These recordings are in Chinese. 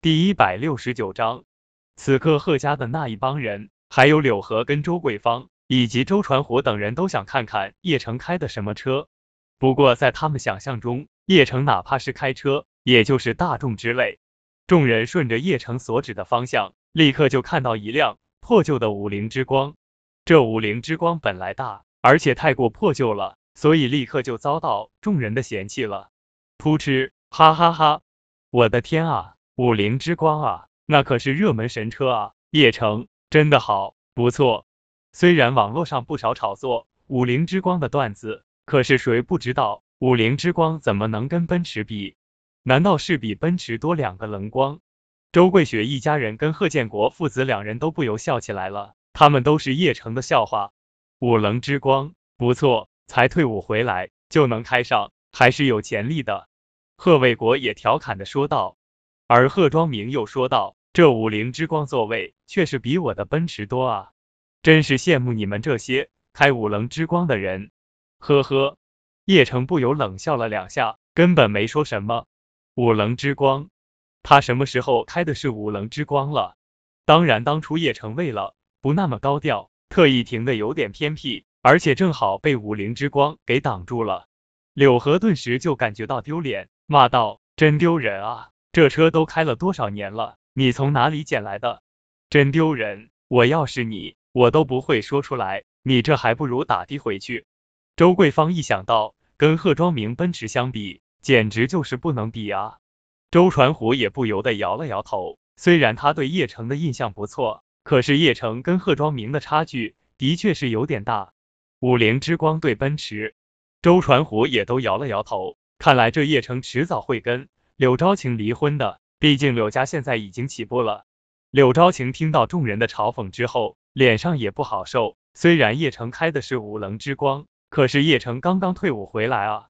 第一百六十九章，此刻贺家的那一帮人，还有柳河跟周桂芳以及周传虎等人都想看看叶城开的什么车。不过在他们想象中，叶城哪怕是开车，也就是大众之类。众人顺着叶城所指的方向，立刻就看到一辆破旧的五菱之光。这五菱之光本来大，而且太过破旧了，所以立刻就遭到众人的嫌弃了。噗嗤，哈哈哈！我的天啊！五菱之光啊，那可是热门神车啊！叶城真的好不错。虽然网络上不少炒作五菱之光的段子，可是谁不知道五菱之光怎么能跟奔驰比？难道是比奔驰多两个棱光？周桂雪一家人跟贺建国父子两人都不由笑起来了，他们都是叶城的笑话。五棱之光不错，才退伍回来就能开上，还是有潜力的。贺卫国也调侃的说道。而贺庄明又说道：“这五菱之光座位却是比我的奔驰多啊，真是羡慕你们这些开五菱之光的人。”呵呵，叶城不由冷笑了两下，根本没说什么。五棱之光，他什么时候开的是五棱之光了？当然，当初叶城为了不那么高调，特意停的有点偏僻，而且正好被五菱之光给挡住了。柳河顿时就感觉到丢脸，骂道：“真丢人啊！”这车都开了多少年了？你从哪里捡来的？真丢人！我要是你，我都不会说出来。你这还不如打的回去。周桂芳一想到跟贺庄明奔驰相比，简直就是不能比啊！周传虎也不由得摇了摇头。虽然他对叶城的印象不错，可是叶城跟贺庄明的差距的确是有点大。五菱之光对奔驰，周传虎也都摇了摇头。看来这叶城迟早会跟。柳昭晴离婚的，毕竟柳家现在已经起步了。柳昭晴听到众人的嘲讽之后，脸上也不好受。虽然叶城开的是五棱之光，可是叶城刚刚退伍回来啊。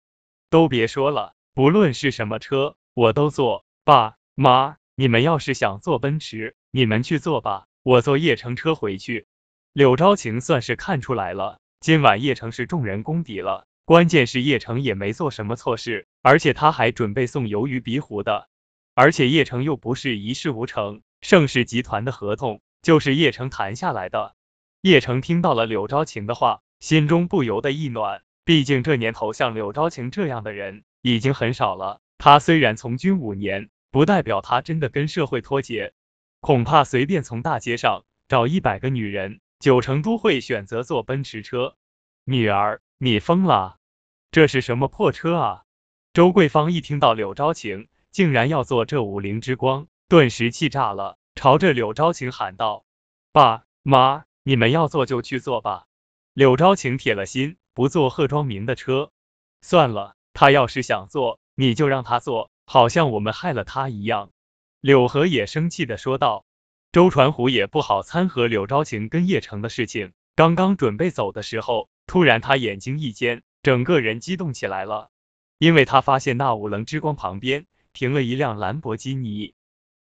都别说了，不论是什么车，我都坐。爸妈，你们要是想坐奔驰，你们去坐吧，我坐叶城车回去。柳昭晴算是看出来了，今晚叶城是众人公敌了。关键是叶城也没做什么错事，而且他还准备送鱿鱼鼻壶的，而且叶城又不是一事无成，盛世集团的合同就是叶城谈下来的。叶城听到了柳昭晴的话，心中不由得一暖，毕竟这年头像柳昭晴这样的人已经很少了。他虽然从军五年，不代表他真的跟社会脱节，恐怕随便从大街上找一百个女人，九成都会选择坐奔驰车。女儿，你疯了？这是什么破车啊！周桂芳一听到柳昭晴竟然要坐这五菱之光，顿时气炸了，朝着柳昭晴喊道：“爸妈，你们要坐就去坐吧。”柳昭晴铁了心不坐贺庄明的车。算了，他要是想坐，你就让他坐，好像我们害了他一样。柳河也生气的说道。周传虎也不好掺和柳昭晴跟叶城的事情，刚刚准备走的时候，突然他眼睛一尖。整个人激动起来了，因为他发现那五棱之光旁边停了一辆兰博基尼。